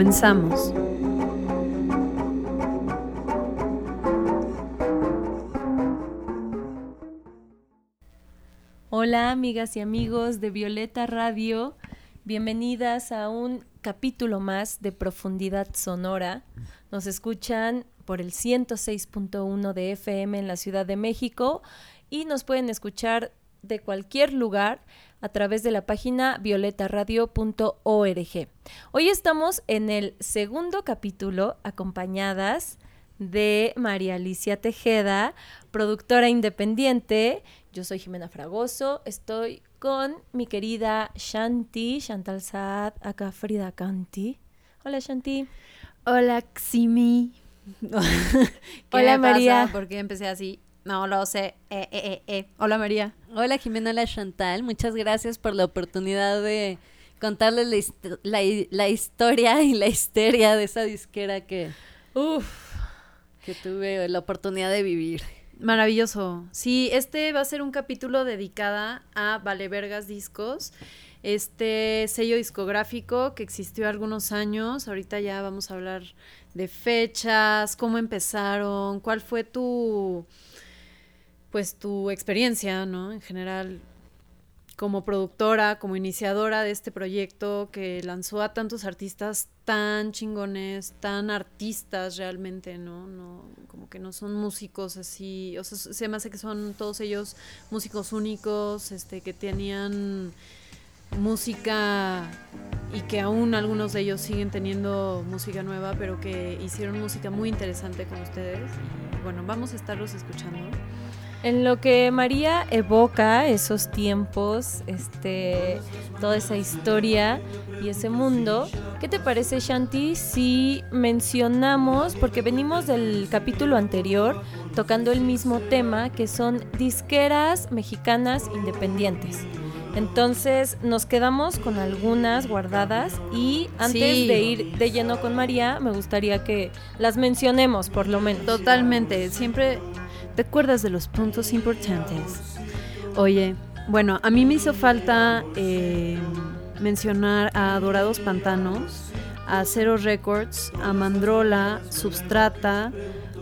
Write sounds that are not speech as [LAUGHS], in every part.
Comenzamos. Hola amigas y amigos de Violeta Radio, bienvenidas a un capítulo más de Profundidad Sonora. Nos escuchan por el 106.1 de FM en la Ciudad de México y nos pueden escuchar de cualquier lugar a través de la página violetaradio.org. Hoy estamos en el segundo capítulo acompañadas de María Alicia Tejeda, productora independiente. Yo soy Jimena Fragoso, estoy con mi querida Shanti, Chantal Saad, acá Frida Canti. Hola Shanti. Hola Ximi. [LAUGHS] [LAUGHS] Hola María. ¿Por qué empecé así? No lo sé. Eh, eh, eh, eh. Hola María. Hola Jimena, hola Chantal. Muchas gracias por la oportunidad de contarles la, la, historia y la histeria de esa disquera que, Uf. que tuve la oportunidad de vivir. Maravilloso. Sí, este va a ser un capítulo dedicada a Vale Vergas Discos, este sello discográfico que existió algunos años. Ahorita ya vamos a hablar de fechas, cómo empezaron, cuál fue tu pues tu experiencia, ¿no? En general, como productora, como iniciadora de este proyecto que lanzó a tantos artistas tan chingones, tan artistas realmente, ¿no? no como que no son músicos así, o sea, se me hace que son todos ellos músicos únicos, este, que tenían música y que aún algunos de ellos siguen teniendo música nueva, pero que hicieron música muy interesante con ustedes. Y bueno, vamos a estarlos escuchando. En lo que María evoca esos tiempos, este, toda esa historia y ese mundo, ¿qué te parece, Shanti, si mencionamos, porque venimos del capítulo anterior tocando el mismo tema, que son disqueras mexicanas independientes? Entonces nos quedamos con algunas guardadas y antes Sí. de ir de lleno con María, me gustaría que las mencionemos por lo menos. Totalmente, siempre te acuerdas de los puntos importantes. Oye, bueno, a mí me hizo falta eh, mencionar a Dorados Pantanos, a Cero Records, a Mandrola, Substrata,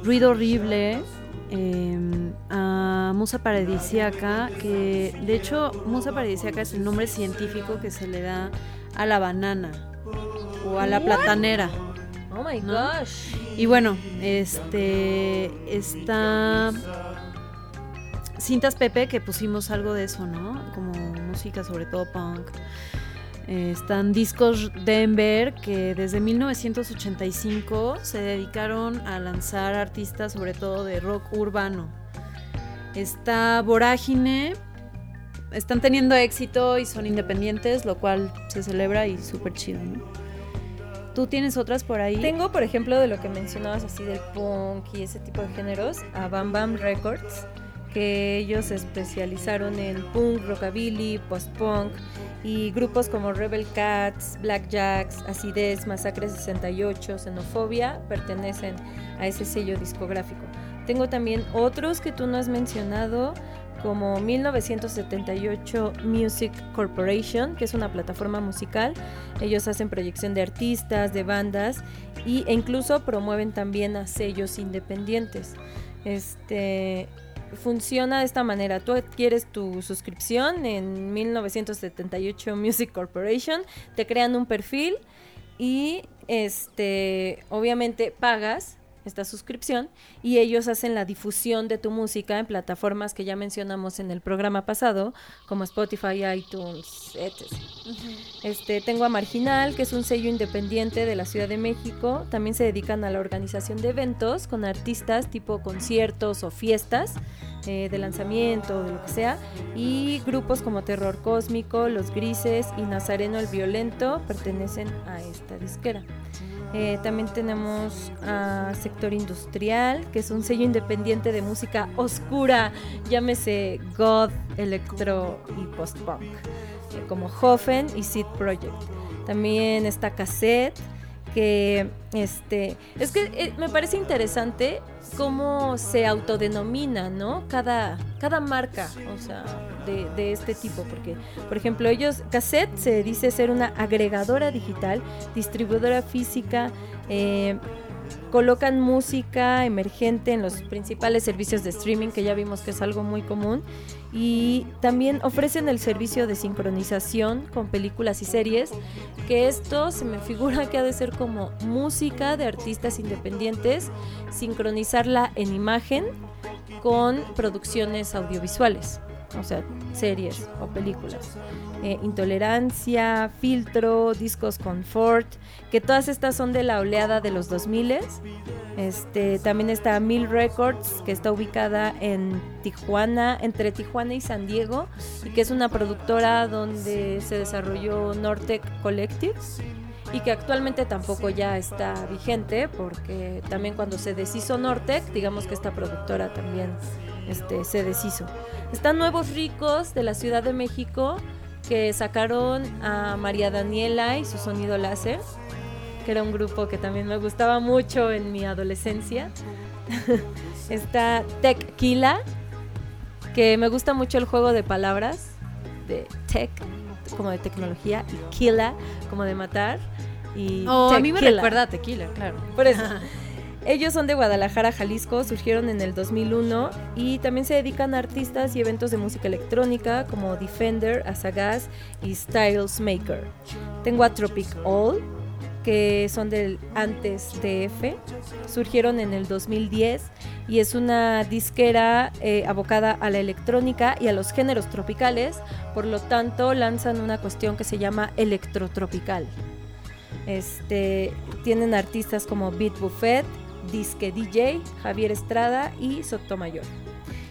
Ruido Horrible, eh, a Musa Paradisiaca, que de hecho Musa Paradisiaca es el nombre científico que se le da a la banana o a la platanera. Oh my ¿No? gosh. Y bueno, este está Cintas Pepe, que pusimos algo de eso, ¿no? Como música, sobre todo punk. Eh, están Discos Denver, que desde 1985 se dedicaron a lanzar artistas, sobre todo de rock urbano. Está Vorágine, están teniendo éxito y son independientes, lo cual se celebra y súper chido, ¿no? ¿Tú tienes otras por ahí? Tengo, por ejemplo, de lo que mencionabas así del punk y ese tipo de géneros, a Bam Bam Records, que ellos se especializaron en punk, rockabilly, post-punk y grupos como Rebel Cats, Black Jacks, Acidez, Masacre 68, Xenofobia pertenecen a ese sello discográfico. Tengo también otros que tú no has mencionado, como 1978 Music Corporation, que es una plataforma musical. Ellos hacen proyección de artistas, de bandas y, e incluso promueven también a sellos independientes. Este funciona de esta manera. Tú adquieres tu suscripción en 1978 Music Corporation, te crean un perfil y este obviamente pagas esta suscripción, y ellos hacen la difusión de tu música en plataformas que ya mencionamos en el programa pasado, como Spotify, iTunes, etc. Este, tengo a Marginal, que es un sello independiente de la Ciudad de México. También se dedican a la organización de eventos con artistas tipo conciertos o fiestas eh, de lanzamiento, de lo que sea. Y grupos como Terror Cósmico, Los Grises y Nazareno el Violento pertenecen a esta disquera. Eh, también tenemos a Sector Industrial, que es un sello independiente de música oscura, llámese God, Electro y Post-Punk, eh, como Hoffen y Seed Project. También está Cassette, que este, es que eh, me parece interesante cómo se autodenomina, ¿no? Cada, cada marca, o sea, de, este tipo, porque, por ejemplo, ellos, Cassette se dice ser una agregadora digital, distribuidora física, eh, colocan música emergente en los principales servicios de streaming, que ya vimos que es algo muy común, y también ofrecen el servicio de sincronización con películas y series, que esto se me figura que ha de ser como música de artistas independientes, sincronizarla en imagen con producciones audiovisuales, o sea, series o películas. Eh, intolerancia, filtro, discos confort, que todas estas son de la oleada de los 2000 este, también está Mill Records, que está ubicada en Tijuana, entre Tijuana y San Diego, y que es una productora donde se desarrolló Nortec Collective y que actualmente tampoco ya está vigente, porque también cuando se deshizo Nortec, digamos que esta productora también este, se deshizo. Están Nuevos Ricos de la Ciudad de México, que sacaron a María Daniela y su sonido láser que era un grupo que también me gustaba mucho en mi adolescencia. [LAUGHS] Está Tequila, que me gusta mucho el juego de palabras, de tech, como de tecnología, y Killa, como de matar. Y oh, a mí me recuerda a Tequila, claro. Por eso. Ellos son de Guadalajara, Jalisco, surgieron en el 2001 y también se dedican a artistas y eventos de música electrónica como Defender, Asagas y Styles Maker. Tengo a Tropic All, que son del antes TF, surgieron en el 2010 y es una disquera eh, abocada a la electrónica y a los géneros tropicales, por lo tanto lanzan una cuestión que se llama electrotropical. Este, tienen artistas como Beat Buffet, Disque DJ, Javier Estrada y Sotomayor.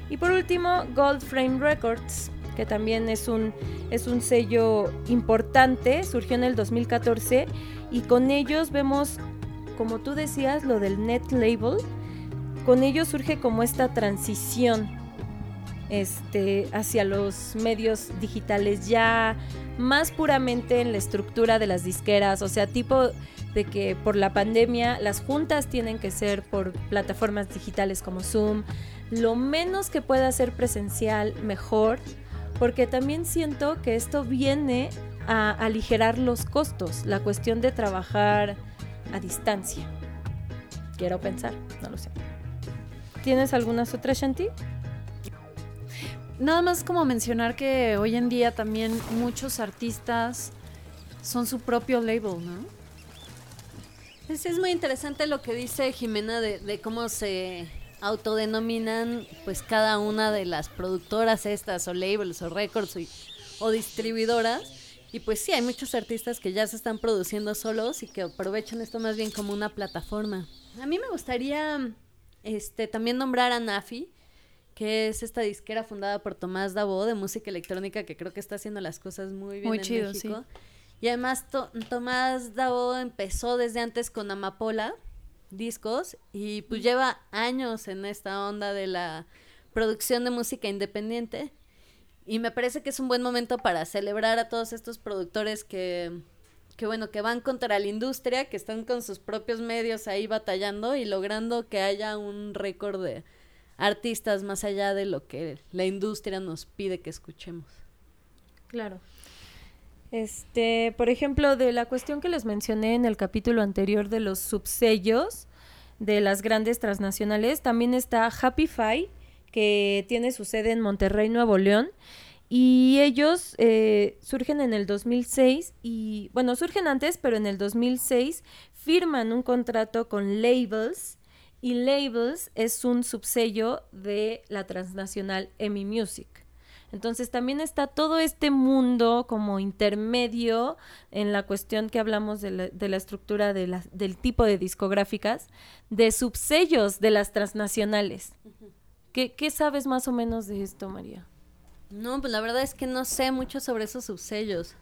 Y por último, Gold Frame Records, que también es un, es un sello importante, surgió en el 2014 y con ellos vemos, como tú decías, lo del net label, con ellos surge como esta transición este, hacia los medios digitales ya más puramente en la estructura de las disqueras, o sea, tipo de que por la pandemia las juntas tienen que ser por plataformas digitales como Zoom, lo menos que pueda ser presencial, mejor, porque también siento que esto viene a aligerar los costos, la cuestión de trabajar a distancia. Quiero pensar, no lo sé. ¿Tienes algunas otras, Shanti? Nada más como mencionar que hoy en día también muchos artistas son su propio label, ¿no? Pues es muy interesante lo que dice Jimena de, de cómo se autodenominan pues cada una de las productoras estas o labels o records o distribuidoras y pues sí, hay muchos artistas que ya se están produciendo solos y que aprovechan esto más bien como una plataforma. A mí me gustaría este también nombrar a Nafi, que es esta disquera fundada por Tomás Dabo de música electrónica que creo que está haciendo las cosas muy bien en México. Y además Tomás Dabo empezó desde antes con Amapola discos y pues lleva años en esta onda de la producción de música independiente y me parece que es un buen momento para celebrar a todos estos productores que, que bueno, que van contra la industria, que están con sus propios medios ahí batallando y logrando que haya un récord de artistas más allá de lo que la industria nos pide que escuchemos. Claro. Este, por ejemplo, de la cuestión que les mencioné en el capítulo anterior de los subsellos de las grandes transnacionales, también está Happify, que tiene su sede en Monterrey, Nuevo León. Y ellos eh, surgen en el 2006 y, bueno, surgen antes, pero en el 2006 firman un contrato con labels y Labels es un subsello de la transnacional EMI Music. Entonces también está todo este mundo como intermedio en la cuestión que hablamos de la, estructura de del tipo de discográficas, de subsellos de las transnacionales. ¿Qué, ¿Qué sabes más o menos de esto, María? No, pues la verdad es que no sé mucho sobre esos subsellos.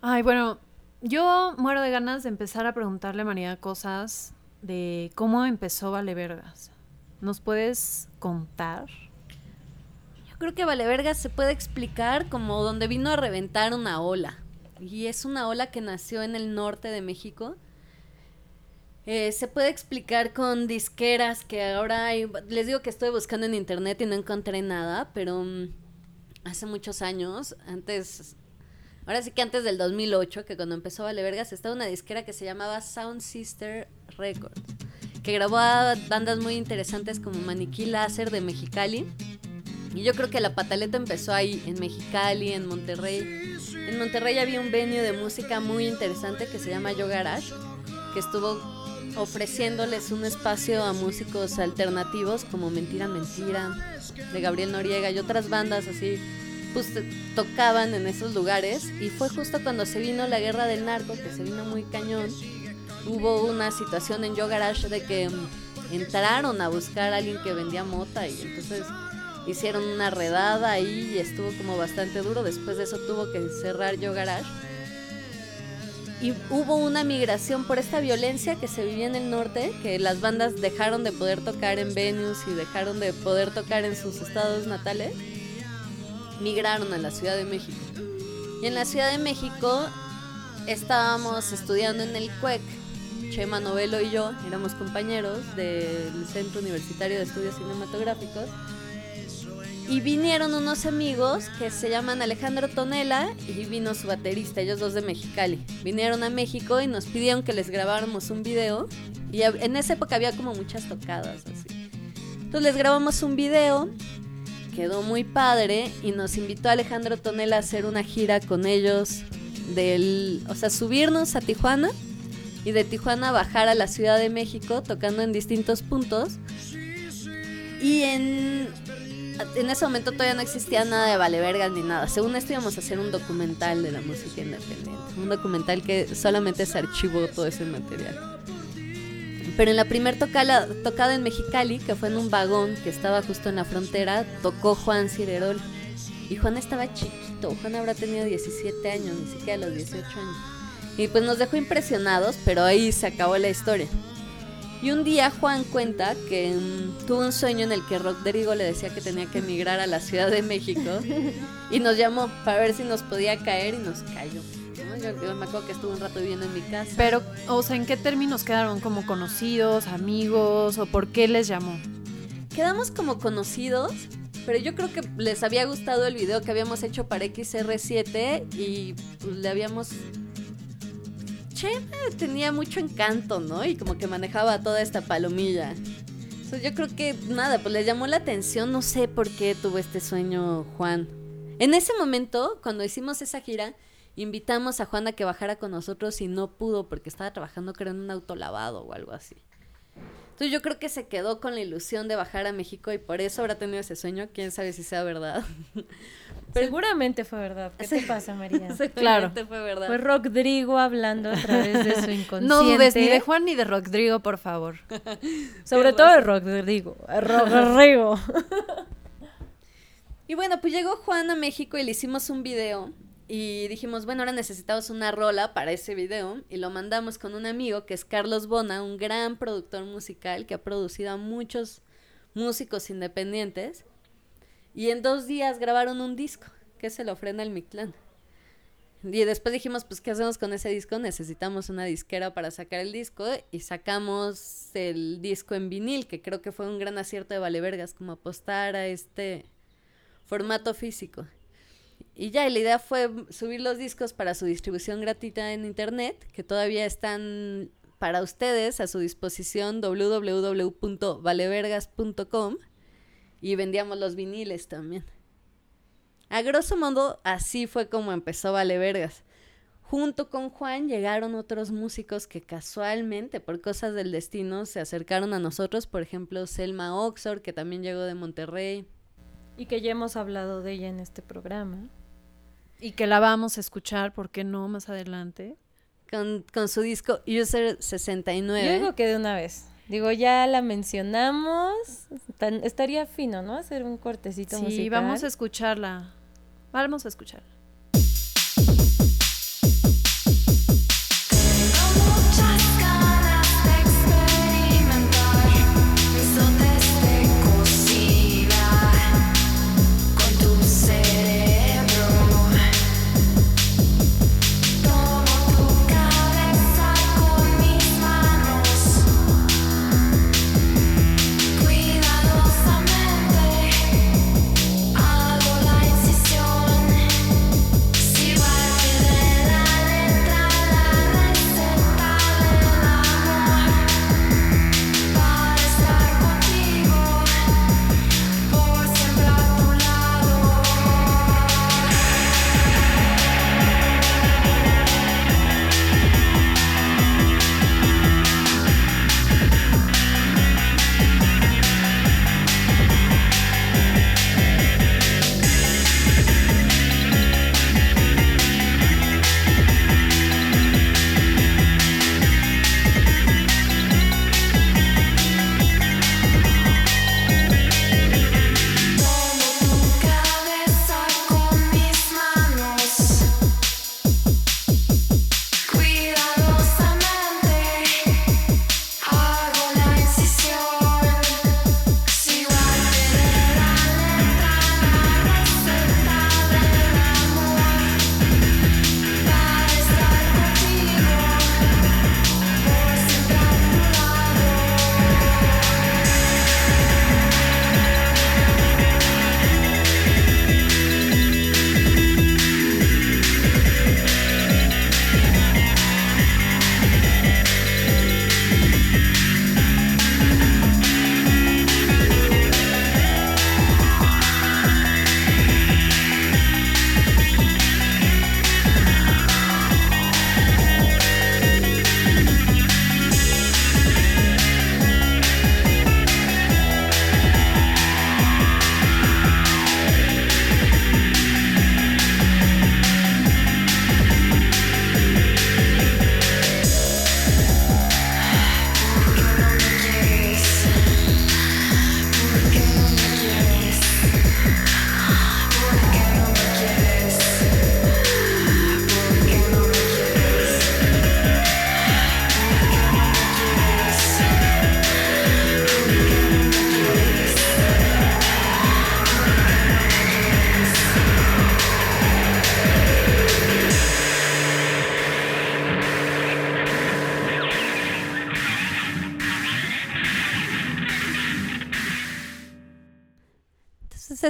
Ay, bueno, yo muero de ganas de empezar a preguntarle a María cosas de cómo empezó Vale Vergas. ¿Nos puedes contar? Creo que Vale Vergas se puede explicar como donde vino a reventar una ola. Y es una ola que nació en el norte de México. Eh, se puede explicar con disqueras que ahora hay. Les digo que estoy buscando en internet y no encontré nada, pero mm, hace muchos años, antes Ahora sí que antes del 2008, que cuando empezó Vale Vergas, estaba una disquera que se llamaba Sound Sister Records, que grabó a bandas muy interesantes como Maniquí Láser de Mexicali. Y yo creo que la pataleta empezó ahí, en Mexicali, en Monterrey. En Monterrey había un venue de música muy interesante que se llama Yo Garage, que estuvo ofreciéndoles un espacio a músicos alternativos como Mentira Mentira, de Gabriel Noriega y otras bandas así pues tocaban en esos lugares y fue justo cuando se vino la guerra del narco, que se vino muy cañón, hubo una situación en Yo Garage de que mm, entraron a buscar a alguien que vendía mota y entonces hicieron una redada ahí y estuvo como bastante duro, después de eso tuvo que cerrar Yo Garage. Y hubo una migración por esta violencia que se vivía en el norte, que las bandas dejaron de poder tocar en venues y dejaron de poder tocar en sus estados natales migraron a la Ciudad de México. Y en la Ciudad de México estábamos estudiando en el CUEC. Chema Novelo y yo éramos compañeros del Centro Universitario de Estudios Cinematográficos. Y vinieron unos amigos que se llaman Alejandro Tonela y vino su baterista, ellos dos de Mexicali. Vinieron a México y nos pidieron que les grabáramos un video. Y en esa época había como muchas tocadas así. Entonces les grabamos un video quedó muy padre y nos invitó Alejandro Tonela a hacer una gira con ellos del, o sea, subirnos a Tijuana y de Tijuana bajar a la Ciudad de México tocando en distintos puntos. Y en, en ese momento todavía no existía nada de Vale Vergas ni nada. Según esto íbamos a hacer un documental de la música independiente. Un documental que solamente se archivó todo ese material. Pero en la primer tocada, tocada en Mexicali, que fue en un vagón que estaba justo en la frontera, tocó Juan Cirerol. Y Juan estaba chiquito, Juan habrá tenido 17 años, ni siquiera los 18 años. Y pues nos dejó impresionados, pero ahí se acabó la historia. Y un día Juan cuenta que mm, tuvo un sueño en el que Rodrigo le decía que tenía que emigrar a la Ciudad de México y nos llamó para ver si nos podía caer y nos cayó. Yo, me acuerdo que estuve un rato viviendo en mi casa. Pero, o sea, ¿en qué términos quedaron? ¿Como conocidos, amigos o por qué les llamó? Quedamos como conocidos, pero yo creo que les había gustado el video que habíamos hecho para XR7 y pues, le habíamos... Tenía mucho encanto, ¿no? Y como que manejaba toda esta palomilla. Entonces yo creo que nada, pues le llamó la atención, no sé por qué tuvo este sueño Juan. En ese momento, cuando hicimos esa gira, Invitamos a Juan a que bajara con nosotros y no pudo porque estaba trabajando creo en un autolavado o algo así. Entonces yo creo que se quedó con la ilusión de bajar a México y por eso habrá tenido ese sueño. Quién sabe si sea verdad. [LAUGHS] Seguramente fue verdad. ¿Qué te pasa, María? [LAUGHS] claro. fue verdad. Fue Rodrigo hablando a través de su [LAUGHS] inconsciente. No dudes ni de Juan ni de Rodrigo, por favor. [LAUGHS] Sobre todo de Rodrigo. Rodrigo. y bueno, pues llegó Juan a México y le hicimos un video y dijimos, bueno, ahora necesitamos una rola para ese video y lo mandamos con un amigo que es Carlos Bona, un gran productor musical que ha producido a muchos músicos independientes. Y en dos días grabaron un disco que se lo ofrenda el Mictlán. Y después dijimos, pues, ¿qué hacemos con ese disco? Necesitamos una disquera para sacar el disco y sacamos el disco en vinil, que creo que fue un gran acierto de Valevergas, como apostar a este formato físico. Y ya, la idea fue subir los discos para su distribución gratuita en internet, que todavía están para ustedes a su disposición www.valevergas.com y vendíamos los viniles también. A grosso modo, así fue como empezó Vale Vergas. Junto con Juan llegaron otros músicos que casualmente, por cosas del destino, se acercaron a nosotros. Por ejemplo, Selma Oxford, que también llegó de Monterrey. Y que ya hemos hablado de ella en este programa. Y que la vamos a escuchar, ¿por qué no? Más adelante. Con, con su disco User 69. Yo digo que de una vez. Digo, ya la mencionamos. Tan- estaría fino, ¿no? Hacer un cortecito Sí, musical. vamos a escucharla. Vamos a escucharla.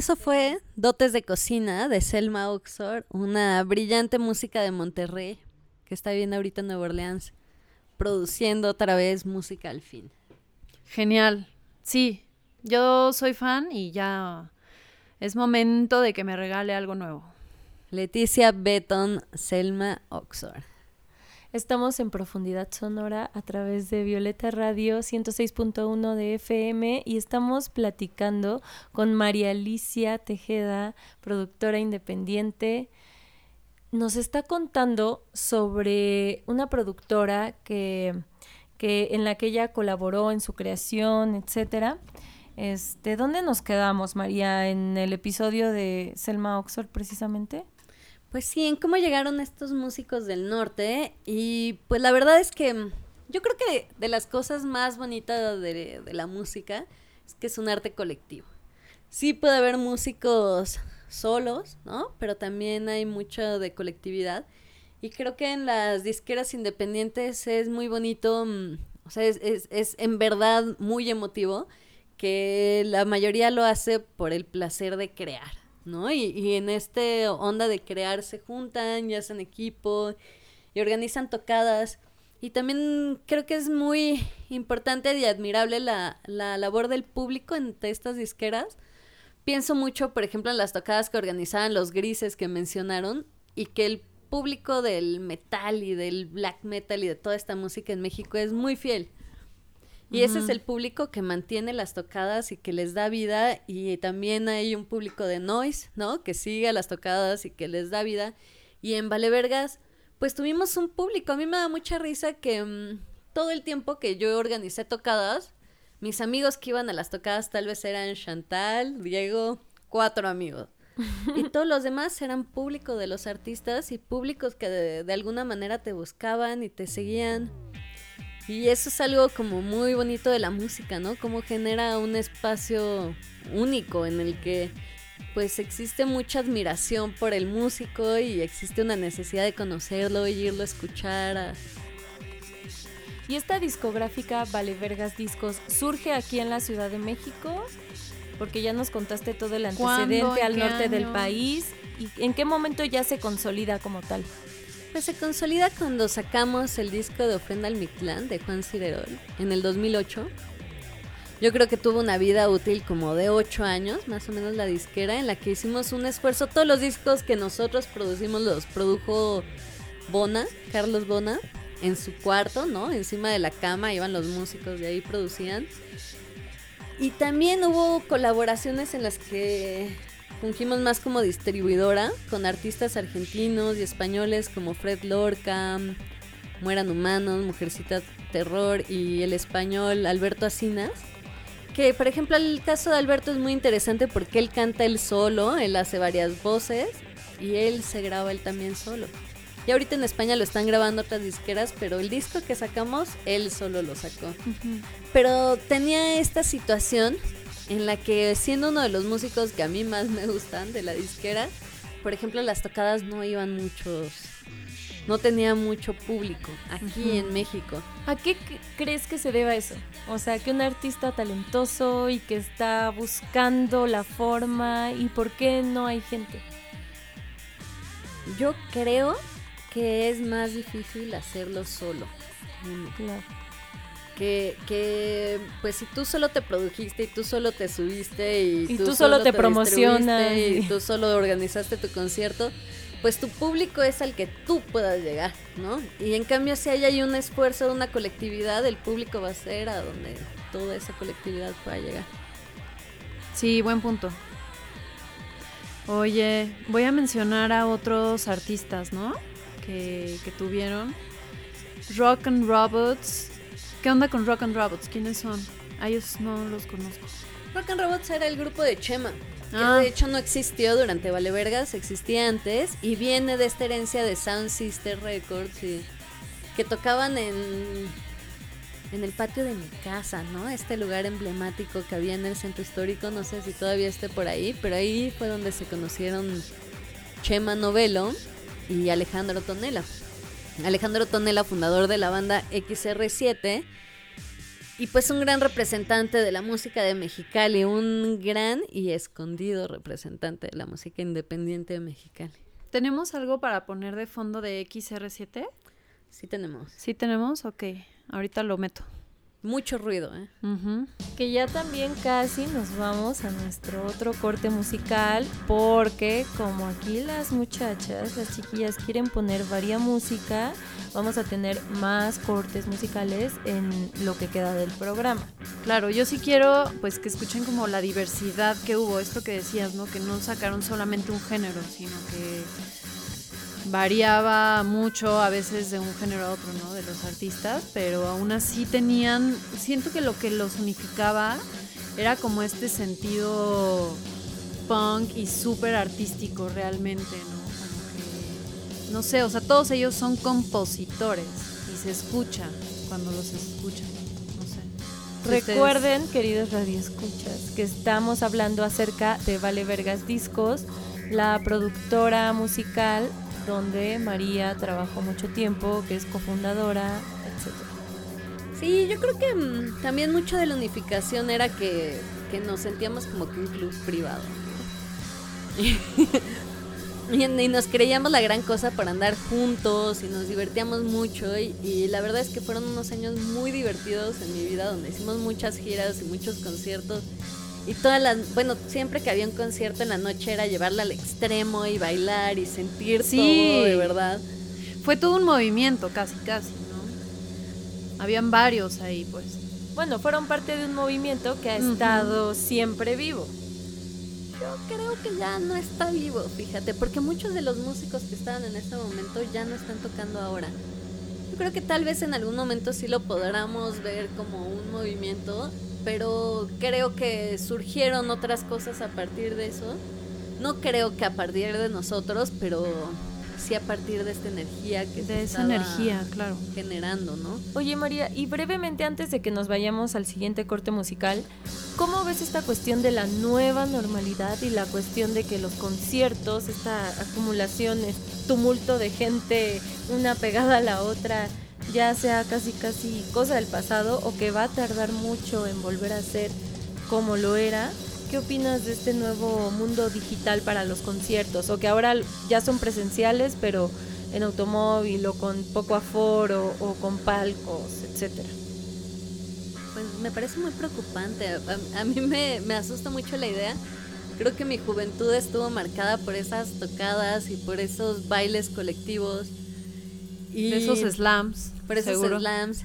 Eso fue Dotes de Cocina de Selma Oxford, una brillante música de Monterrey que está viviendo ahorita en Nueva Orleans, produciendo otra vez música al fin. Genial. Sí, yo soy fan y ya es momento de que me regale algo nuevo. Leticia Beton, Selma Oxford. Estamos en profundidad sonora a través de Violeta Radio 106.1 de FM y estamos platicando con María Alicia Tejeda, productora independiente. Nos está contando sobre una productora que, que en la que ella colaboró en su creación, etcétera. Este, ¿dónde nos quedamos, María? En el episodio de Selma Oxford, precisamente. Pues sí, en cómo llegaron estos músicos del norte. Y pues la verdad es que yo creo que de las cosas más bonitas de, de la música es que es un arte colectivo. Sí puede haber músicos solos, ¿no? Pero también hay mucho de colectividad. Y creo que en las disqueras independientes es muy bonito, mm, o sea, es, es, es en verdad muy emotivo que la mayoría lo hace por el placer de crear, ¿no? Y, y en este onda de crear se juntan y hacen equipo y organizan tocadas. Y también creo que es muy importante y admirable la, la labor del público entre estas disqueras. Pienso mucho, por ejemplo, en las tocadas que organizaban los grises que mencionaron y que el público del metal y del black metal y de toda esta música en México es muy fiel. Y ese es el público que mantiene las tocadas y que les da vida. Y también hay un público de noise, ¿no? Que sigue a las tocadas y que les da vida. Y en Valevergas, pues tuvimos un público. A mí me da mucha risa que mm, todo el tiempo que yo organicé tocadas, mis amigos que iban a las tocadas tal vez eran Chantal, Diego, cuatro amigos. Y [LAUGHS] todos los demás eran público de los artistas y públicos que de, de alguna manera te buscaban y te seguían. Y eso es algo como muy bonito de la música, ¿no? Como genera un espacio único en el que pues existe mucha admiración por el músico y existe una necesidad de conocerlo y irlo a escuchar. a- Y esta discográfica Vale Vergas Discos surge aquí en la Ciudad de México, porque ya nos contaste todo el antecedente ¿En al norte del país. ¿Y en qué momento ya se consolida como tal? Pues se consolida cuando sacamos el disco de Ofrenda al Mictlán de Juan Cirerol en el 2008. Yo creo que tuvo una vida útil como de 8 años, más o menos la disquera, en la que hicimos un esfuerzo. Todos los discos que nosotros producimos los produjo Bona, Carlos Bona, en su cuarto, ¿no? Encima de la cama iban los músicos de ahí producían. Y también hubo colaboraciones en las que fungimos más como distribuidora con artistas argentinos y españoles como Fred Lorca, Mueran Humanos, Mujercita Terror y el español Alberto Asinas. Que por ejemplo el caso de Alberto es muy interesante porque él canta él solo, él hace varias voces y él se graba él también solo. Y ahorita en España lo están grabando otras disqueras, pero el disco que sacamos, él solo lo sacó. Pero tenía esta situación en la que siendo uno de los músicos que a mí más me gustan de la disquera, por ejemplo, las tocadas no iban muchos, no tenía mucho público aquí en México. ¿A qué crees que se deba eso? O sea, que un artista talentoso y que está buscando la forma y por qué no hay gente. Yo creo que es más difícil hacerlo solo. Claro. Que, que, pues si tú solo te produjiste y tú solo te subiste y, Y tú solo te promocionas y- tú solo organizaste tu concierto, pues tu público es al que tú puedas llegar, ¿no? Y en cambio si hay ahí un esfuerzo de una colectividad, el público va a ser a donde toda esa colectividad pueda llegar. Sí, buen punto. Oye, voy a mencionar a otros artistas, ¿no? Que, que tuvieron. Rock and Robots. ¿Qué onda con Rock and Robots? ¿Quiénes son? A ellos no los conozco. Rock and Robots era el grupo de Chema. Que Ah. de hecho no existió durante Vale Vergas, existía antes y viene de esta herencia de Sound Sister Records y que tocaban en, en el patio de mi casa, ¿no? Este lugar emblemático que había en el centro histórico, no sé si todavía esté por ahí, pero ahí fue donde se conocieron Chema Novelo y Alejandro Tonela. Alejandro Tonela, fundador de la banda XR7, y pues un gran representante de la música de Mexicali, un gran y escondido representante de la música independiente de Mexicali. ¿Tenemos algo para poner de fondo de XR7? Sí tenemos Sí tenemos, ok. Ahorita lo meto. Mucho ruido, ¿eh? Que ya también casi nos vamos a nuestro otro corte musical porque como aquí las muchachas, las chiquillas quieren poner varia música, vamos a tener más cortes musicales en lo que queda del programa. Claro, yo sí quiero pues que escuchen como la diversidad que hubo, esto que decías, ¿no? Que no sacaron solamente un género, sino que variaba mucho a veces de un género a otro, ¿no? De los artistas, pero aún así tenían, siento que lo que los unificaba era como este sentido punk y súper artístico realmente, ¿no? Como que, no sé, o sea, todos ellos son compositores y se escucha cuando los escuchan, Recuerden, queridos radioescuchas, que estamos hablando acerca de Vale Vergas Discos, la productora musical donde María trabajó mucho tiempo, que es cofundadora, etc. Sí, yo creo que mm, también mucho de la unificación era que, nos sentíamos como que un club privado. [LAUGHS] y, nos creíamos la gran cosa para andar juntos y nos divertíamos mucho y la verdad es que fueron unos años muy divertidos en mi vida donde hicimos muchas giras y muchos conciertos Y todas las, bueno, siempre que había un concierto en la noche era llevarla al extremo y bailar y sentir Sí. todo de verdad. Fue todo un movimiento, casi, casi, ¿no? Habían varios ahí, pues. Bueno, fueron parte de un movimiento que ha estado siempre vivo. Yo creo que ya no está vivo, fíjate, porque muchos de los músicos que estaban en este momento ya no están tocando ahora. Yo creo que tal vez en algún momento sí lo podamos ver como un movimiento, pero creo que surgieron otras cosas a partir de eso. No creo que a partir de nosotros, pero sí a partir de esta energía que se De esa estaba energía, claro. generando, ¿no? Oye María, y brevemente antes de que nos vayamos al siguiente corte musical, ¿cómo ves esta cuestión de la nueva normalidad y la cuestión de que los conciertos, esta acumulación, este tumulto de gente una pegada a la otra, ya sea casi casi cosa del pasado o que va a tardar mucho en volver a ser como lo era? ¿Qué opinas de este nuevo mundo digital para los conciertos? O que ahora ya son presenciales, pero en automóvil o con poco aforo o con palcos, etcétera. Pues me parece muy preocupante. A, mí me, me asusta mucho la idea. Creo que mi juventud estuvo marcada por esas tocadas y por esos bailes colectivos. Y De esos slams, por esos seguro. slams.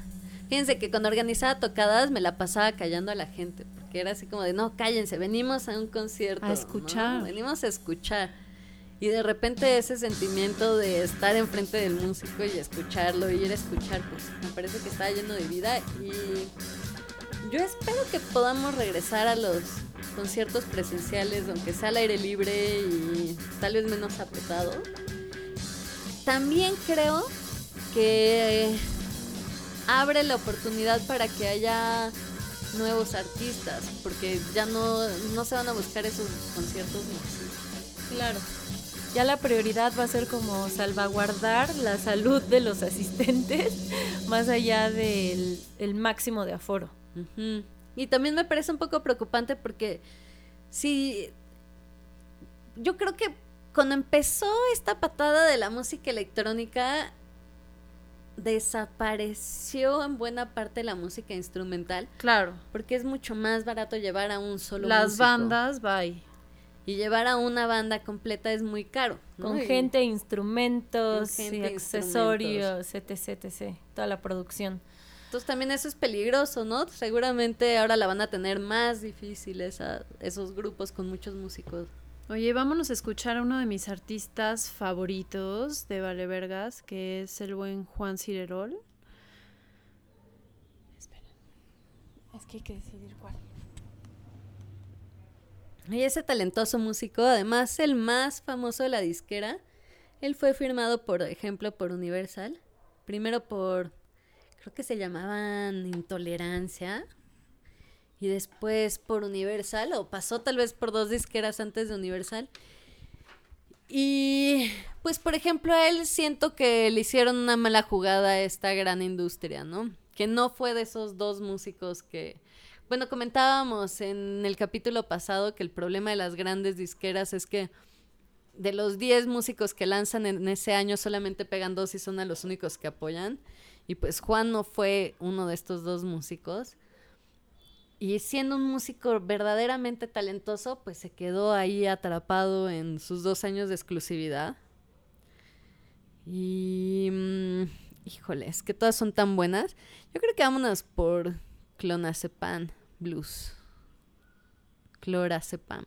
Fíjense que cuando organizaba tocadas me la pasaba callando a la gente, porque era así como de, no, cállense, venimos a un concierto. A ¿no? escuchar. Venimos a escuchar. Y de repente ese sentimiento de estar enfrente del músico y escucharlo, y ir a escuchar, pues me parece que está lleno de vida. Y yo espero que podamos regresar a los conciertos presenciales, aunque sea al aire libre y tal vez menos apretado. También creo que abre la oportunidad para que haya nuevos artistas, porque ya no, no se van a buscar esos conciertos masivos. Claro. Ya la prioridad va a ser como salvaguardar la salud de los [LAUGHS] asistentes más allá del el máximo de aforo. Y también me parece un poco preocupante porque sí, yo creo que cuando empezó esta patada de la música electrónica, desapareció en buena parte la música instrumental Claro. porque es mucho más barato llevar a un solo Las músico. bandas, bye. y llevar a una banda completa es muy caro ¿no? Con gente, instrumentos Con gente, y accesorios, etc, etc. Toda la producción. Entonces también eso es peligroso, ¿no? Seguramente ahora la van a tener más difícil esa- esos grupos con muchos músicos. Oye, vámonos a escuchar a uno de mis artistas favoritos de Vale Vergas, que es el buen Juan Cirerol. Es que hay que decidir cuál. Y ese talentoso músico, además el más famoso de la disquera, él fue firmado, por ejemplo, por Universal. Primero por, creo que se llamaban Intolerancia. Y después por Universal, o pasó tal vez por dos disqueras antes de Universal. Y pues, por ejemplo, a él siento que le hicieron una mala jugada a esta gran industria, ¿no? Que no fue de esos dos músicos que... Bueno, comentábamos en el capítulo pasado que el problema de las grandes disqueras es que de los 10 músicos que lanzan en ese año solamente pegan dos y son a los únicos que apoyan. Y pues Juan no fue uno de estos dos músicos. Y siendo un músico verdaderamente talentoso, pues se quedó ahí atrapado en sus dos años de exclusividad. Y... mm, híjole, es que todas son tan buenas. Yo creo que vámonos por Clonazepam Blues. Clorazepam.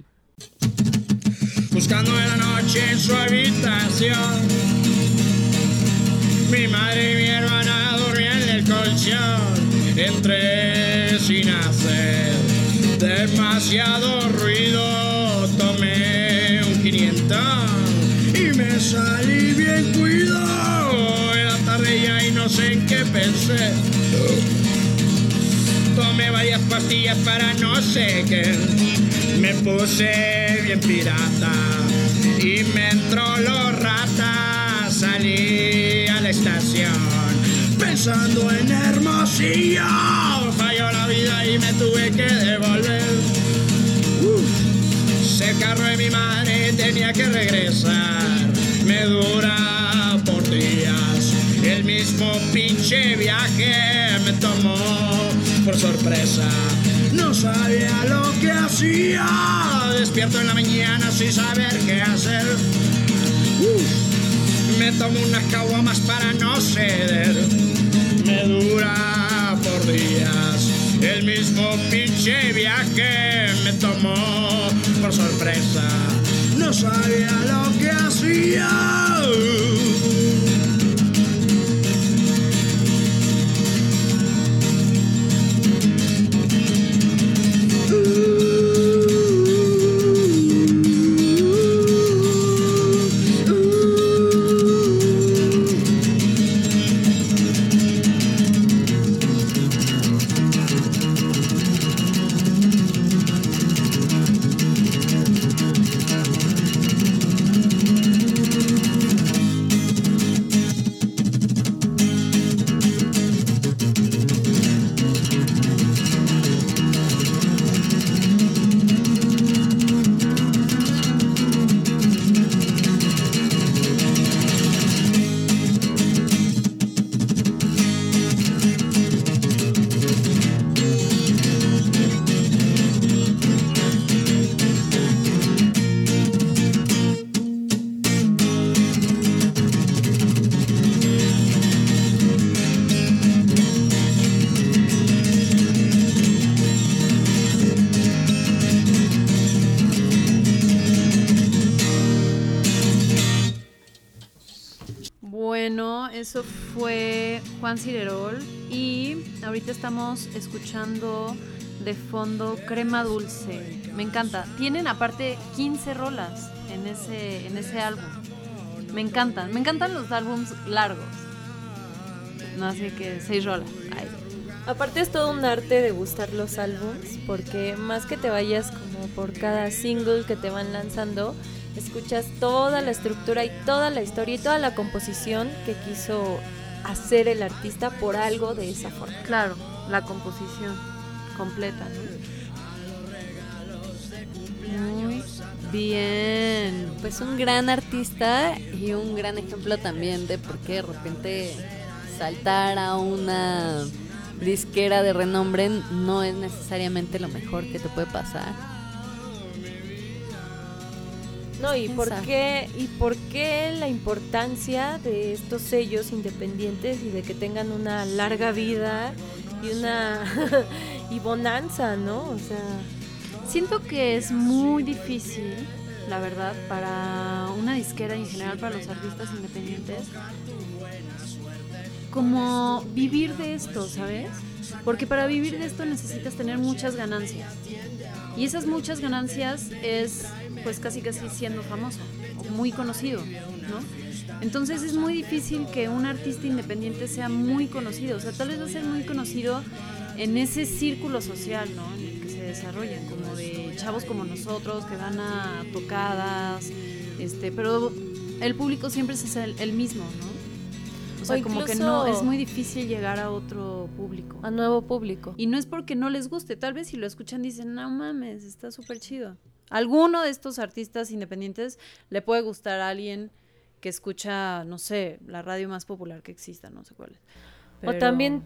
buscando en la noche en su habitación. Mi madre y mi hermana dormían en el colchón, entré sin hacer demasiado ruido. Tomé un 500 y me salí bien cuidado. Era tarde ya y no sé en qué pensé. Tomé varias pastillas para no sé qué. Me puse bien pirata y me entró los ratas. Salí a la estación pensando en Hermosillo. Falló la vida y me tuve que devolver. Uf. Se carro de mi madre tenía que regresar. Me dura por días. El mismo pinche viaje me tomó por sorpresa. No sabía lo que hacía. Despierto en la mañana sin saber qué hacer. Uf, me tomo unas caguamas para no ceder. Dura por días. El mismo pinche viaje me tomó por sorpresa. No sabía lo que hacía. Eso fue Juan Cirerol y ahorita estamos escuchando de fondo Crema Dulce. Me encanta. Tienen aparte 15 rolas en ese, en ese álbum. Me encantan. Me encantan los álbums largos. No, así que 6 rolas. Aparte es todo un arte de gustar los álbums, porque más que te vayas como por cada single que te van lanzando, escuchas toda la estructura y toda la historia y toda la composición que quiso hacer el artista por algo de esa forma. Claro, la composición completa, ¿no? Muy bien. Pues un gran artista y un gran ejemplo también de por qué de repente saltar a una disquera de renombre no es necesariamente lo mejor que te puede pasar. No, y por qué y por qué la importancia de estos sellos independientes y de que tengan una larga vida y una [LAUGHS] y bonanza, ¿no? O sea, Siento que es muy difícil, la verdad, para una disquera y en general para los artistas independientes, como vivir de esto, ¿sabes? Porque para vivir de esto necesitas tener muchas ganancias. Y esas muchas ganancias es pues casi casi siendo famoso o muy conocido, ¿no? Entonces es muy difícil que un artista independiente sea muy conocido. O sea, tal vez va a ser muy conocido en ese círculo social, ¿no? En el que se desarrollan, como de chavos como nosotros que van a tocadas, este, pero el público siempre es el, el mismo, ¿no? O sea, O como que no, es muy difícil llegar a otro público. a nuevo público. Y no es porque no les guste, tal vez si lo escuchan dicen, no mames, está súper chido. Alguno de estos artistas independientes le puede gustar a alguien que escucha, no sé, la radio más popular que exista, no sé cuál es. O también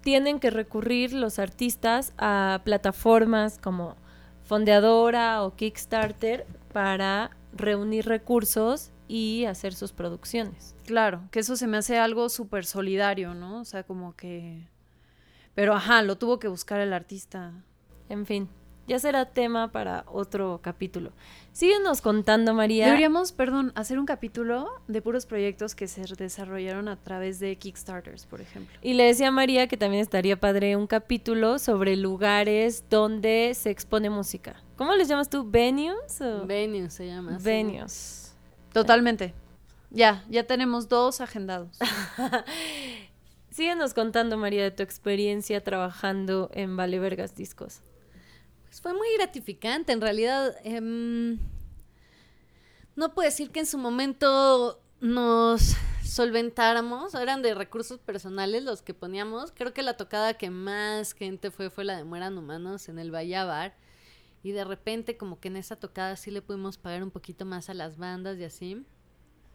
tienen que recurrir los artistas a plataformas como Fondeadora o Kickstarter para reunir recursos y hacer sus producciones. Claro, que eso se me hace algo súper solidario, ¿no? O sea, como que... Pero ajá, lo tuvo que buscar el artista. En fin, ya será tema para otro capítulo. Síguenos contando, María. Deberíamos, perdón, hacer un capítulo de puros proyectos que se desarrollaron a través de Kickstarters, por ejemplo. Y le decía a María que también estaría padre un capítulo sobre lugares donde se expone música. ¿Cómo les llamas tú? ¿Venues? o- Venue se llama. así. Venues. Totalmente. Ya, ya tenemos dos agendados. [LAUGHS] Síguenos contando, María, de tu experiencia trabajando en Vale Vergas Discos. Pues fue muy gratificante, en realidad. em, no puedo decir que en su momento nos solventáramos, eran de recursos personales los que poníamos. Creo que la tocada que más gente fue fue la de Mueran Humanos en el Bahía Bar. Y de repente como que en esa tocada sí le pudimos pagar un poquito más a las bandas y así.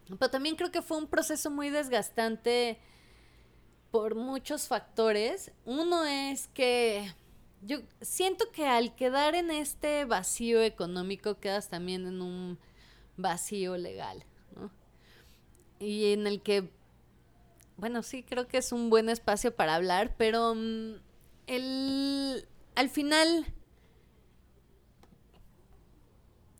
Pero también creo que fue un proceso muy desgastante por muchos factores. Uno es que yo siento que al quedar en este vacío económico quedas también en un vacío legal, ¿no? Y en el que, bueno, sí, creo que es un buen espacio para hablar, pero mm, el, al final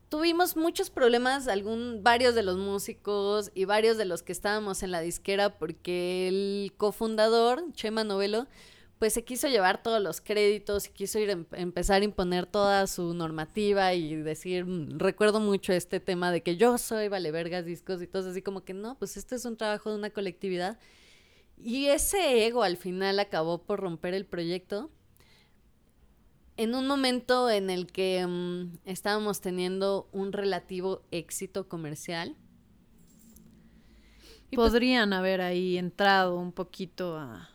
tuvimos muchos problemas, algún, varios de los músicos y varios de los que estábamos en la disquera, porque el cofundador, Chema Novelo, pues se quiso llevar todos los créditos y quiso ir a em- empezar a imponer toda su normativa y decir, mm, recuerdo mucho este tema de que yo soy Vale Vergas Discos y todo así como que no, pues este es un trabajo de una colectividad. Y ese ego al final acabó por romper el proyecto en un momento en el que mm, estábamos teniendo un relativo éxito comercial. Pues, Podrían haber ahí entrado un poquito a,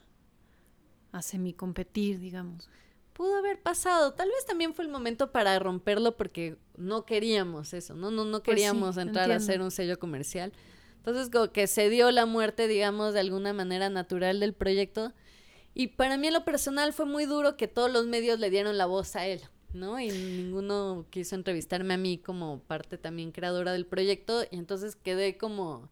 a semicompetir, digamos. pudo haber pasado. Tal vez también fue el momento para romperlo porque no queríamos eso, ¿no? No, no Pues sí, queríamos entrar a ser un sello comercial. Entonces, como que se dio la muerte, digamos, de alguna manera natural del proyecto. Y para mí en lo personal fue muy duro que todos los medios le dieron la voz a él, ¿no? Y ninguno quiso entrevistarme a mí como parte también creadora del proyecto. Y entonces quedé como,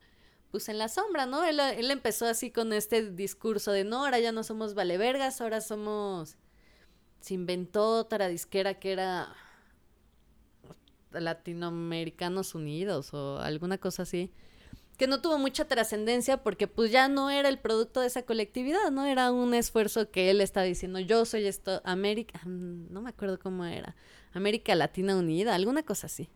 pues en la sombra, ¿no? Él, él empezó así con este discurso de, no, ahora ya no somos valevergas, ahora somos se inventó otra disquera que era Latinoamericanos Unidos o alguna cosa así, que no tuvo mucha trascendencia porque pues ya no era el producto de esa colectividad, ¿no? Era un esfuerzo que él estaba diciendo, yo soy esto, América, mm, no me acuerdo cómo era, América Latina Unida, alguna cosa así.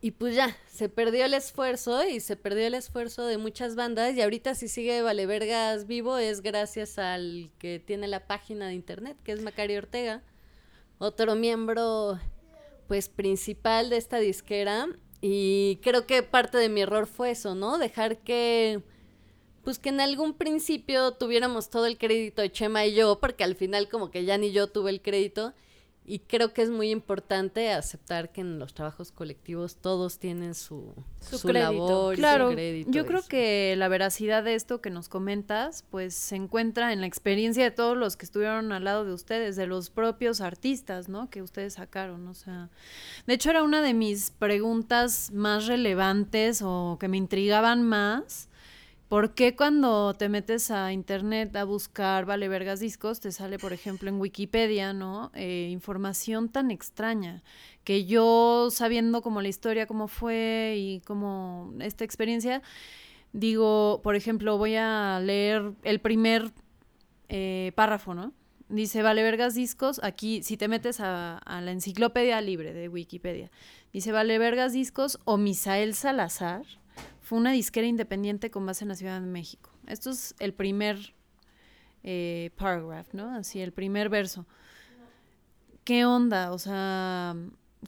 Y pues ya, se perdió el esfuerzo y se perdió el esfuerzo de muchas bandas y ahorita si sigue Valevergas vivo es gracias al que tiene la página de internet, que es Macario Ortega, otro miembro pues principal de esta disquera y creo que parte de mi error fue eso, ¿no? Dejar que pues que en algún principio tuviéramos todo el crédito Chema y yo, porque al final como que ya ni yo tuve el crédito y creo que es muy importante aceptar que en los trabajos colectivos todos tienen su, Su su crédito. labor y su Claro, crédito yo creo que la veracidad de esto que nos comentas, pues se encuentra en la experiencia de todos los que estuvieron al lado de ustedes, de los propios artistas, ¿no? Que ustedes sacaron, o sea, de hecho era una de mis preguntas más relevantes o que me intrigaban más. ¿Por qué cuando te metes a internet a buscar Vale Vergas Discos te sale, por ejemplo, en Wikipedia, ¿no? Eh, información tan extraña que yo, sabiendo como la historia, cómo fue y cómo esta experiencia, digo, por ejemplo, voy a leer el primer eh, párrafo, ¿no? Dice, vale vergas discos, aquí si te metes a, a la enciclopedia libre de Wikipedia, dice, vale vergas discos o Misael Salazar fue una disquera independiente con base en la Ciudad de México. Esto es el primer eh, paragraph, ¿no? Así, el primer verso. ¿Qué onda? O sea,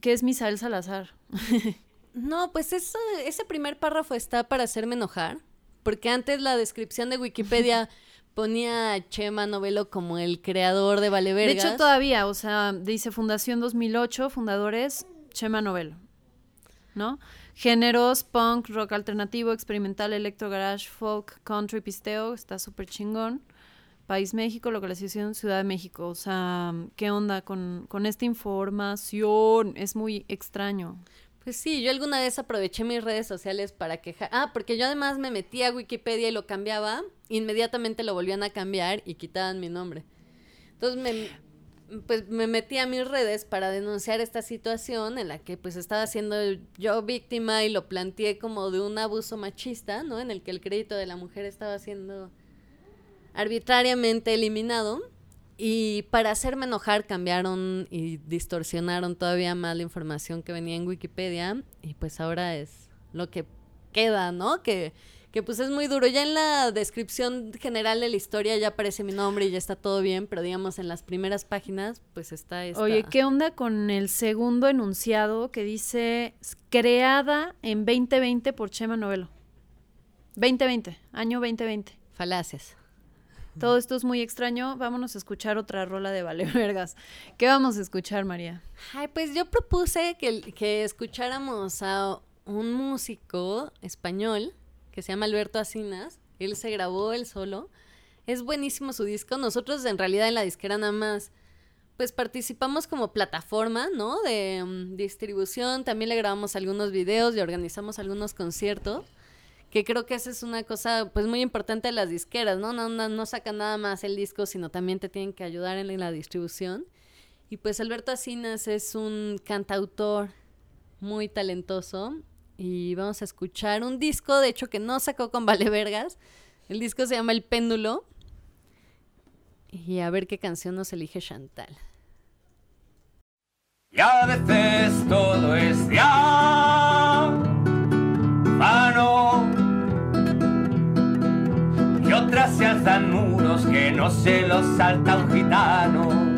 ¿qué es Misael Salazar? [LAUGHS] No, pues eso, ese primer párrafo está para hacerme enojar, porque antes la descripción de Wikipedia [LAUGHS] ponía a Chema Novelo como el creador de De Valevergas. hecho, todavía, o sea, dice Fundación 2008, fundadores Chema Novelo, ¿no? Géneros, punk, rock alternativo, experimental, electro, garage, folk, country, pisteo, está súper chingón. País México, localización Ciudad de México. O sea, ¿qué onda con, con esta información? Es muy extraño. Pues sí, yo alguna vez aproveché mis redes sociales para quejar. Ah, porque yo además me metía a Wikipedia y lo cambiaba, inmediatamente lo volvían a cambiar y quitaban mi nombre. Entonces me, pues me metí a mis redes para denunciar esta situación en la que pues estaba siendo yo víctima y lo planteé como de un abuso machista, ¿no? En el que el crédito de la mujer estaba siendo arbitrariamente eliminado. Y para hacerme enojar cambiaron y distorsionaron todavía más la información que venía en Wikipedia. Y pues ahora es lo que queda, ¿no? Que, que pues es muy duro. Ya en la descripción general de la historia ya aparece mi nombre y ya está todo bien, pero digamos en las primeras páginas pues está esta... Oye, ¿qué onda con el segundo enunciado que dice creada en 2020 por Chema Novelo? 2020, año 2020. Falacias. Todo esto es muy extraño. Vámonos a escuchar otra rola de Vale Vergas. ¿Qué vamos a escuchar, María? Ay, pues yo propuse que, que escucháramos a un músico español que se llama Alberto Asinas. Él se grabó él solo. Es buenísimo su disco. Nosotros en realidad en la disquera nada más pues participamos como plataforma, ¿no? De mm, distribución, también le grabamos algunos videos y organizamos algunos conciertos, que creo que esa es una cosa pues muy importante de las disqueras, ¿no? No, no, no sacan nada más el disco, sino también te tienen que ayudar en la distribución. Y pues Alberto Asinas es un cantautor muy talentoso y vamos a escuchar un disco, de hecho, que no sacó con Vale Vergas. El disco se llama El Péndulo. Y a ver qué canción nos elige Chantal. Y a veces todo es diáfano Y otras se alzan muros que no se los salta un gitano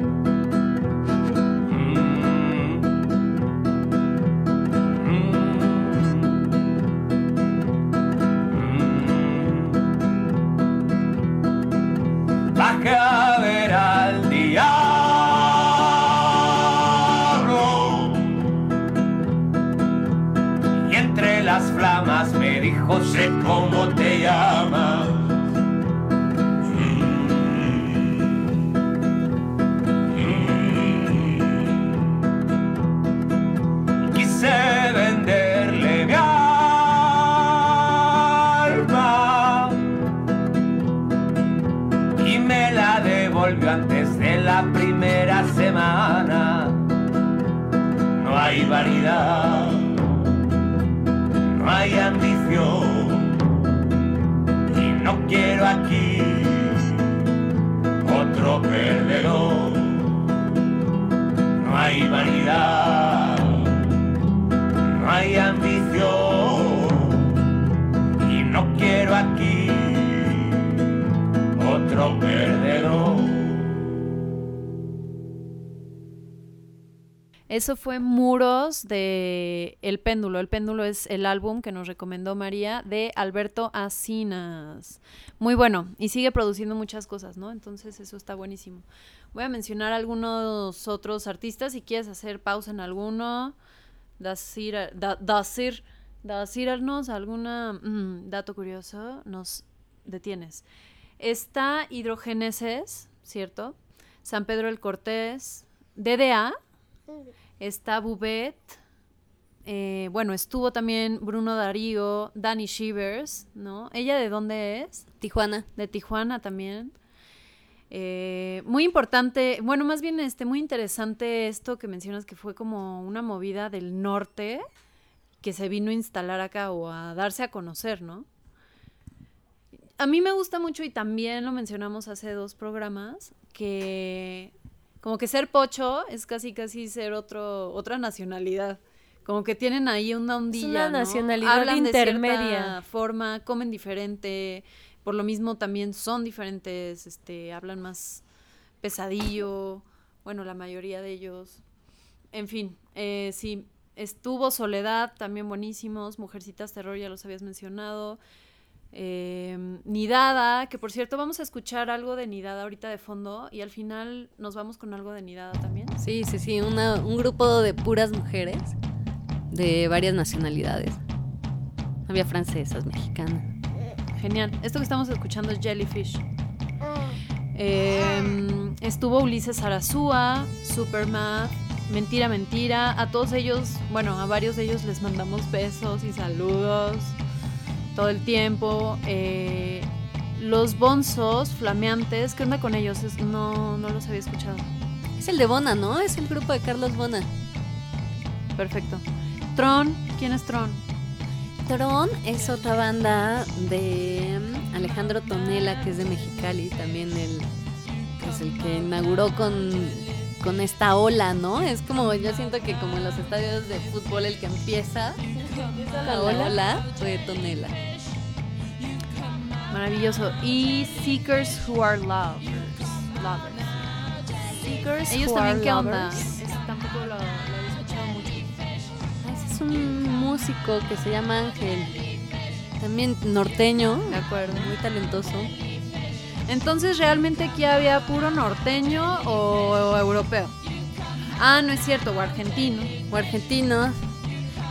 cómo te llamas Quise venderle mi alma y me la devolvió antes de la primera semana. No hay vanidad, no hay ambición quiero aquí otro perdedor. No hay vanidad, no hay ambición Eso fue Muros de El Péndulo. El Péndulo es el álbum que nos recomendó María de Alberto Asinas. Muy bueno. Y sigue produciendo muchas cosas, ¿no? Entonces eso está buenísimo. Voy a mencionar algunos otros artistas. Si quieres hacer pausa en alguno, decir, da- decir, decirnos alguna mm, dato curioso, nos detienes. Está Hidrogeneses, ¿cierto? San Pedro el Cortés, DDA, está Bubet, eh, bueno, estuvo también Bruno Darío, Dani Shivers, ¿no? ¿Ella de dónde es? Tijuana. De Tijuana también. Eh, muy importante, bueno, más bien este, muy interesante esto que mencionas que fue como una movida del norte que se vino a instalar acá o a darse a conocer, ¿no? A mí me gusta mucho y también lo mencionamos hace dos programas que como que ser pocho es casi casi ser otro otra nacionalidad. Como que tienen ahí una ondilla, una ¿no? nacionalidad Hablan de cierta intermedia. forma, comen diferente, por lo mismo también son diferentes, este, hablan más pesadillo, bueno, la mayoría de ellos. En fin, eh, sí, estuvo Soledad, también buenísimos, Mujercitas Terror, ya los habías mencionado. Eh, Nidada, que por cierto vamos a escuchar algo de Nidada ahorita de fondo y al final nos vamos con algo de Nidada también. Sí, sí, sí, una- un grupo de puras mujeres de varias nacionalidades. Había francesas, mexicanas. Genial. Esto que estamos escuchando es Jellyfish. Eh, estuvo Ulises Arazúa, Supermath, Mentira, Mentira. A todos ellos, bueno, a varios de ellos les mandamos besos y saludos todo el tiempo. Eh, los bonzos flameantes, ¿qué onda con ellos? Es- no, no los había escuchado. Es el de Bona, ¿no? Es el grupo de Carlos Bona. Perfecto. Tron, ¿quién es Tron? Tron es otra banda de Alejandro Tonela, que es de Mexicali, también el, pues el que inauguró con, con esta ola, ¿no? Es como, yo siento que como en los estadios de fútbol el que empieza con la ola fue Tonela. Maravilloso. Y Seekers Who Are Lovers. Lovers. Seekers Ellos Who también, Are ¿qué onda? Ese tampoco lo, lo había escuchado mucho. Ese es un músico que se llama Ángel, también norteño, De acuerdo. muy talentoso. Entonces, ¿realmente aquí había puro norteño o, o europeo? Ah, no es cierto, o argentino. o argentinos.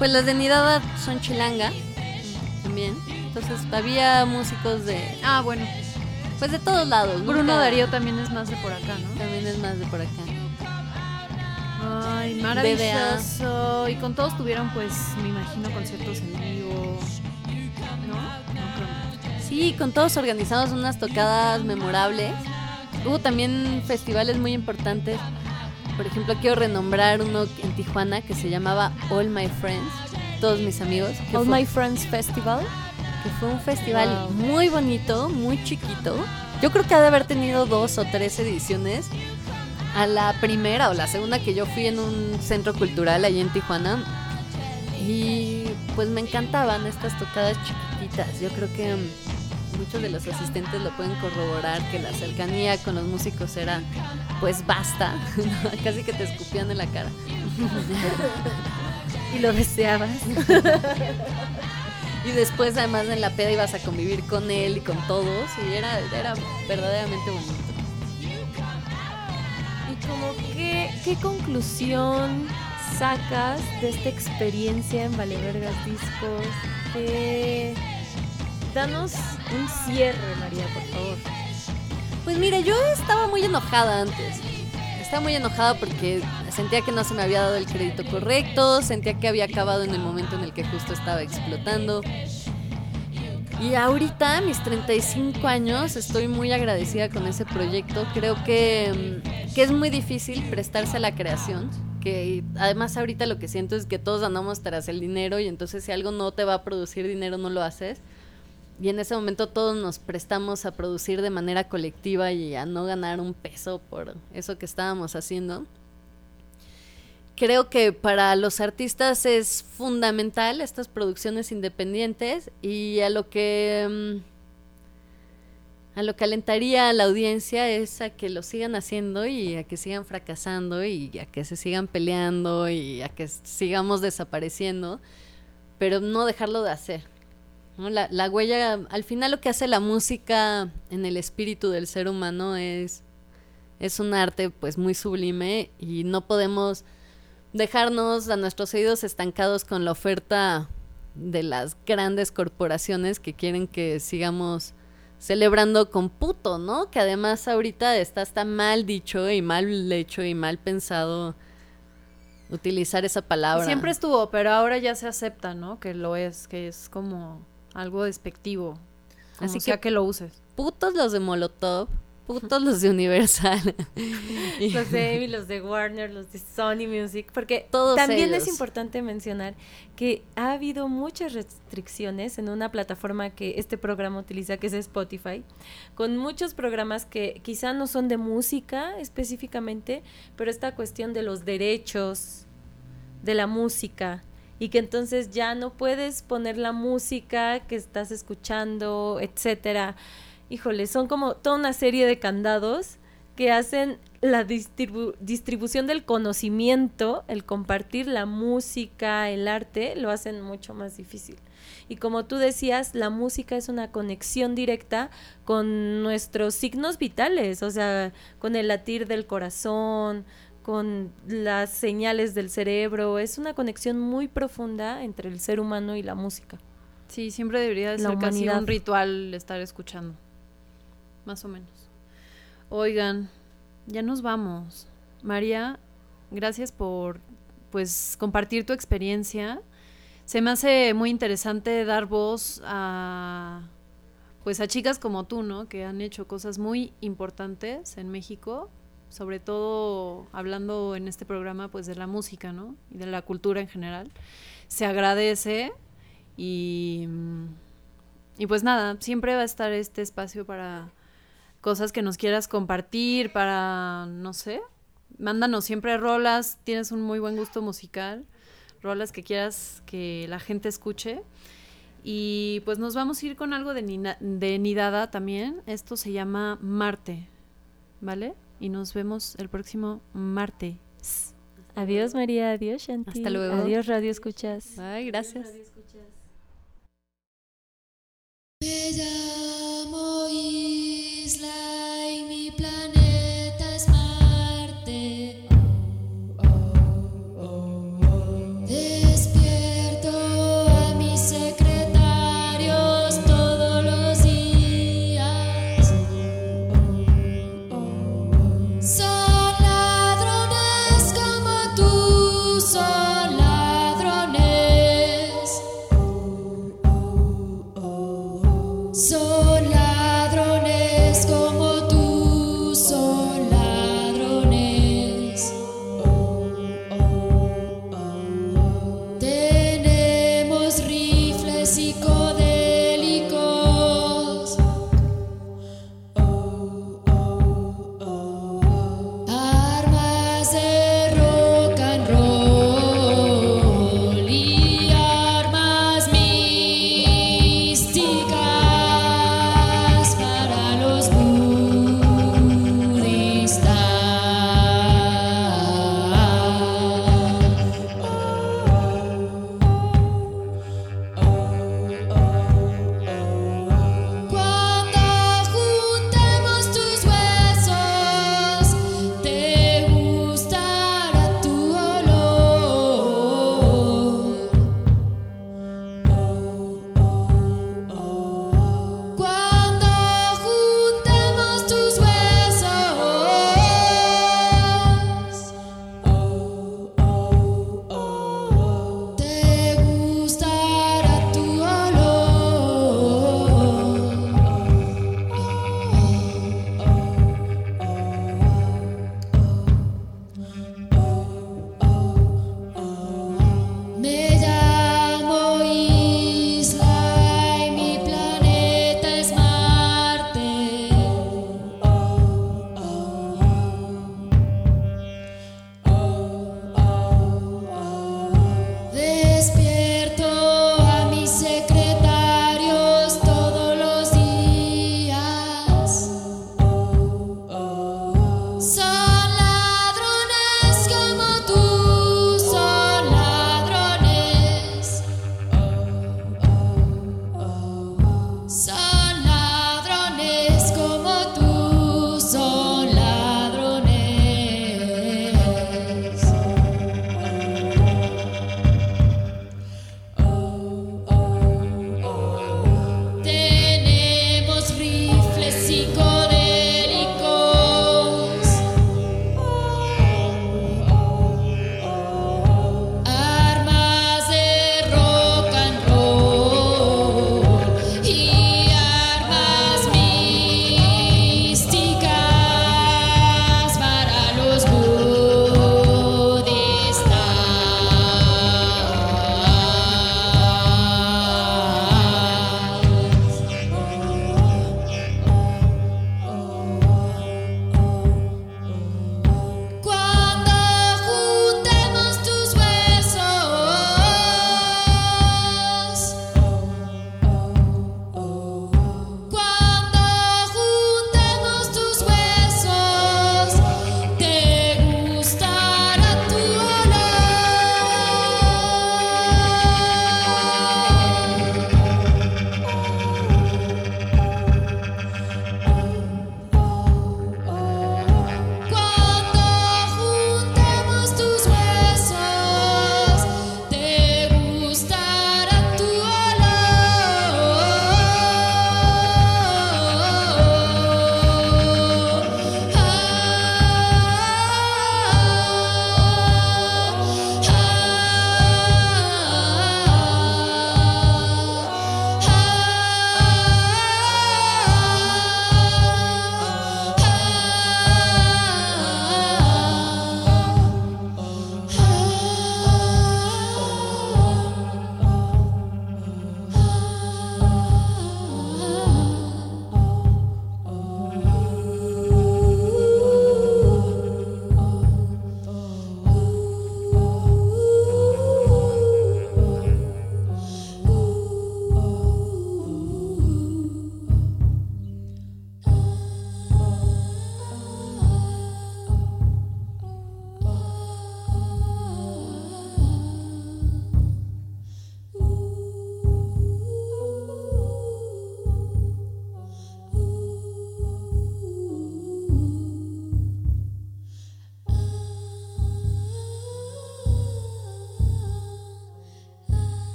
Pues las de Nidada son chilanga también. Entonces había músicos de, Ah, bueno. pues de todos lados. Bruno nunca- Darío también es más de por acá, ¿no? también es más de por acá. Ay, maravilloso. Y con todos tuvieron, pues, me imagino, conciertos en vivo. ¿No? No creo. Sí, con todos organizamos unas tocadas memorables. Hubo también festivales muy importantes. Por ejemplo, quiero renombrar uno en Tijuana que se llamaba All My Friends, todos mis amigos. All fue- My Friends Festival. que fue un festival Wow. muy bonito, muy chiquito. Yo creo que ha de haber tenido dos o tres ediciones. A la primera o la segunda que yo fui en un centro cultural allí en Tijuana. Y pues me encantaban estas tocadas chiquititas. Yo creo que muchos de los asistentes lo pueden corroborar que la cercanía con los músicos era pues basta. [LAUGHS] Casi que te escupían en la cara. [LAUGHS] Y lo deseabas. [LAUGHS] Y después además en la peda ibas a convivir con él y con todos y era, era verdaderamente bonito. ¿Y como qué, conclusión sacas de esta experiencia en Valevergas Discos? ¿Qué- Danos un cierre, María, por favor. Pues mire, yo estaba muy enojada antes. Estaba muy enojada porque sentía que no se me había dado el crédito correcto, sentía que había acabado en el momento en el que justo estaba explotando. Y ahorita, a mis 35 años, estoy muy agradecida con ese proyecto. Creo que, mm, que es muy difícil prestarse a la creación. Que además ahorita lo que siento es que todos andamos tras el dinero y entonces si algo no te va a producir dinero no lo haces. Y en ese momento todos nos prestamos a producir de manera colectiva y a no ganar un peso por eso que estábamos haciendo. Creo que para los artistas es fundamental estas producciones independientes y a lo que mm, a lo que alentaría a la audiencia es a que lo sigan haciendo y a que sigan fracasando y a que se sigan peleando y a que sigamos desapareciendo, pero no dejarlo de hacer. La, la huella, al final lo que hace la música en el espíritu del ser humano es, es un arte pues muy sublime y no podemos dejarnos a nuestros oídos estancados con la oferta de las grandes corporaciones que quieren que sigamos celebrando con puto, ¿no? Que además ahorita está hasta mal dicho y mal hecho y mal pensado utilizar esa palabra. Siempre estuvo, pero ahora ya se acepta, ¿no? Que lo es, que es como algo despectivo. Así Así que que- que lo uses. putos los de Molotov, [LAUGHS] putos los de Universal. [LAUGHS] Los de Amy, los de Warner, los de Sony Music, porque Todos también ellos. es importante mencionar que ha habido muchas restricciones en una plataforma que este programa utiliza, que es Spotify, con muchos programas que quizá no son de música específicamente, pero esta cuestión de los derechos de la música y que entonces ya no puedes poner la música que estás escuchando, etcétera. Híjole, son como toda una serie de candados que hacen la distribu- distribución del conocimiento, el compartir la música, el arte, lo hacen mucho más difícil. Y como tú decías, la música es una conexión directa con nuestros signos vitales, o sea, con el latir del corazón, con las señales del cerebro, es una conexión muy profunda entre el ser humano y la música. Sí, siempre debería de La ser casi un ritual estar escuchando. Más o menos. Oigan, ya nos vamos. María, gracias por pues compartir tu experiencia. Se me hace muy interesante dar voz a pues a chicas como tú, ¿no? Que han hecho cosas muy importantes en México, sobre todo hablando en este programa pues de la música, ¿no? Y de la cultura en general. Se agradece y, y pues nada, siempre va a estar este espacio para cosas que nos quieras compartir, para, no sé, mándanos siempre rolas, tienes un muy buen gusto musical, rolas que quieras que la gente escuche. Y pues nos vamos a ir con algo de, Nina- de Nidada también. Esto se llama Marte, ¿vale? Y nos vemos el próximo martes. Adiós María, adiós Shanti. Hasta luego. Adiós Radio Escuchas. Ay, gracias. Me llamo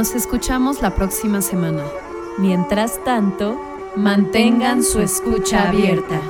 Nos escuchamos la próxima semana. Mientras tanto, Mantengan su escucha abierta.